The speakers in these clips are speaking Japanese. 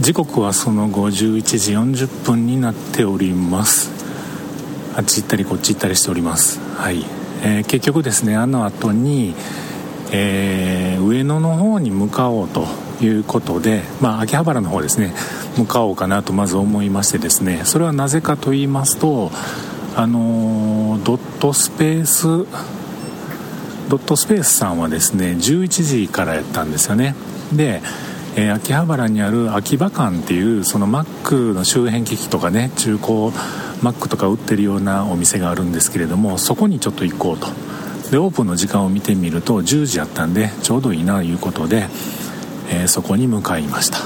時刻はその51時40分になっております。あっち行ったりこっち行ったりしております。はい、えー、結局ですねあの後に、えー、上野の方に向かおうということで、まあ、秋葉原の方ですね向かおうかなとまず思いましてですねそれはなぜかと言いますとあのー、ドットスペースドットスペースさんはですね11時からやったんですよね。で、えー、秋葉原にある秋葉館っていうその Mac の周辺機器とかね中古 Mac とか売ってるようなお店があるんですけれどもそこにちょっと行こうと。でオープンの時間を見てみると10時やったんでちょうどいいなということで、えー、そこに向かいました、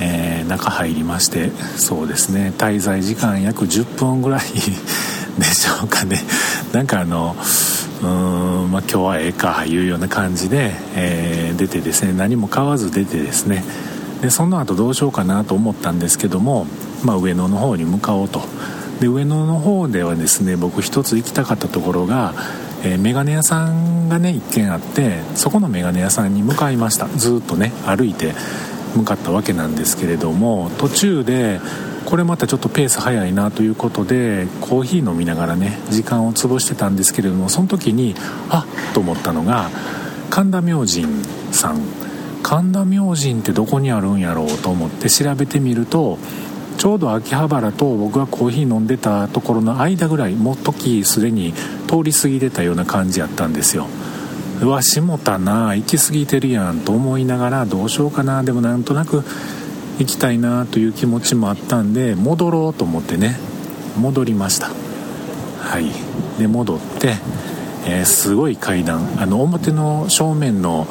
えー、中入りましてそうですね。滞在時間約10分ぐらい でしょうかね。なんかあのうーん、まあ、今日はええかいうような感じで、えー、出てですね何も買わず出てですね。でその後どうしようかなと思ったんですけども、まあ、上野の方に向かおうと。で上野の方ではですね僕一つ行きたかったところが、えー、メガネ屋さんがね1軒あってそこのメガネ屋さんに向かいました。ずっとね歩いて向かったわけなんですけれども途中でこれまたちょっとペース早いなということでコーヒー飲みながらね時間を潰してたんですけれどもその時にあっと思ったのが神田明神さん。神田明神ってどこにあるんやろうと思って調べてみるとちょうど秋葉原と僕がコーヒー飲んでたところの間ぐらいもう時すでに通り過ぎてたような感じやったんですよ。うわ下田な行き過ぎてるやんと思いながらどうしようかなでもなんとなく行きたいなという気持ちもあったんで戻ろうと思ってね戻りました。はい。で戻って、えー、すごい階段。あの表の正面の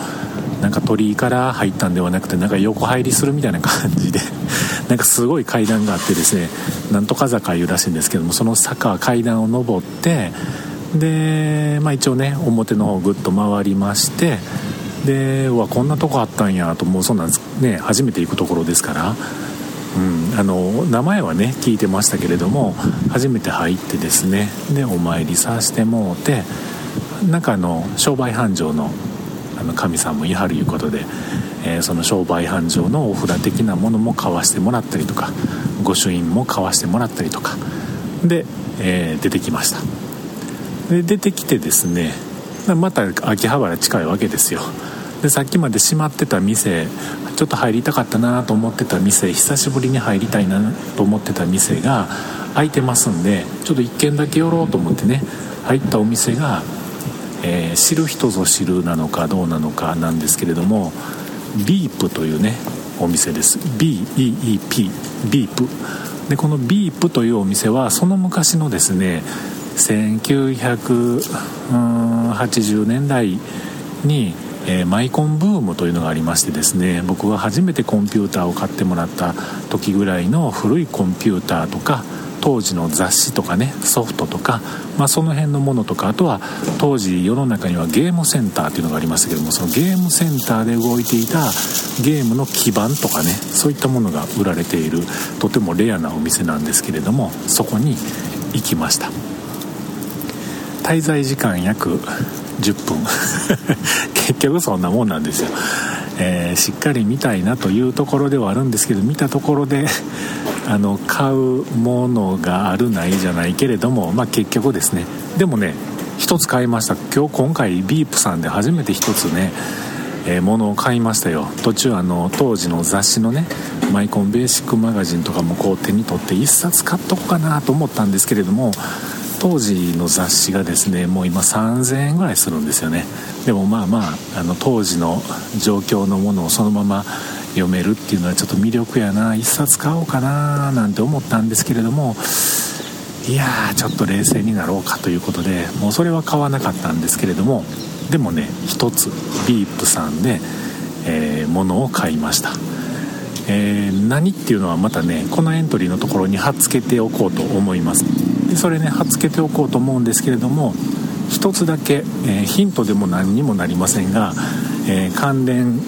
なんか鳥居から入ったんではなくてなんか横入りするみたいな感じで なんかすごい階段があってですねなんとか坂いうらしいんですけどもその坂階段を上ってで、まあ、一応ね表の方ぐっと回りましてでうわこんなとこあったんやともうそんなんね初めて行くところですから、うん、あの名前はね聞いてましたけれども初めて入ってですねでお参りさせてもうてなんかあの商売繁盛のあの神さんもいはるいうことで、えー、その商売繁盛のお札的なものも買わしてもらったりとか御朱印も買わしてもらったりとかで、えー、出てきました。で出てきてですねまた秋葉原近いわけですよ。でさっきまで閉まってた店ちょっと入りたかったなと思ってた店久しぶりに入りたいなと思ってた店が開いてますんでちょっと1軒だけ寄ろうと思ってね入ったお店が、えー、知る人ぞ知るなのかどうなのかなんですけれどもビープというねお店です。BEEP ビープ。でこのビープというお店はその昔のですね1980年代にえー、マイコンブームというのがありましてですね僕が初めてコンピューターを買ってもらった時ぐらいの古いコンピューターとか当時の雑誌とかねソフトとか、まあ、その辺のものとかあとは当時世の中にはゲームセンターっていうのがありましたけどもそのゲームセンターで動いていたゲームの基盤とかねそういったものが売られているとてもレアなお店なんですけれどもそこに行きました。滞在時間約10分。結局そんなもんなんですよ、えー、しっかり見たいなというところではあるんですけど見たところで あの買うものがあるないじゃないけれども、まあ、結局ですね。でもね1つ買いました。今日今回ビープさんで初めて1つねえー、ものを買いましたよ。途中あの当時の雑誌のねマイコンベーシックマガジンとかもこう手に取って1冊買っとこうかなと思ったんですけれども当時の雑誌がですねもう今3000円ぐらいするんですよね。でもまあまああの当時の状況のものをそのまま読めるっていうのはちょっと魅力やな。一冊買おうかななんて思ったんですけれどもいやーちょっと冷静になろうかということでもうそれは買わなかったんですけれどもでもね一つビープさんで、えー、物を買いました。えー、何っていうのはまたねこのエントリーのところに貼っつけておこうと思います。でそれね貼っつけておこうと思うんですけれども一つだけ、えー、ヒントでも何にもなりませんが、えー、関連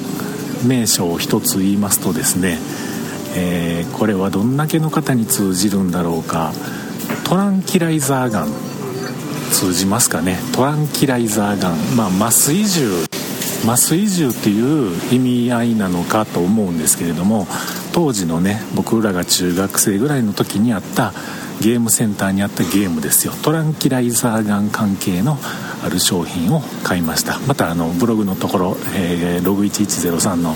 名称を一つ言いますとですね、えこれはどんだけの方に通じるんだろうか。トランキライザーガン。通じますかね。トランキライザーガン。まあ麻酔銃麻酔銃っていう意味合いなのかと思うんですけれども当時のね僕らが中学生ぐらいの時にあったゲームセンターにあったゲームですよ。トランキライザーガン関係のある商品を買いました。またあのブログのところ、えー、ログ1103の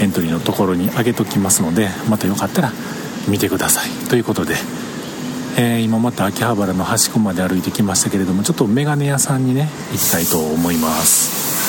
エントリーのところに上げときますのでまたよかったら見てください。ということで、えー、今また秋葉原の端っこまで歩いてきましたけれどもちょっとメガネ屋さんにね行きたいと思います。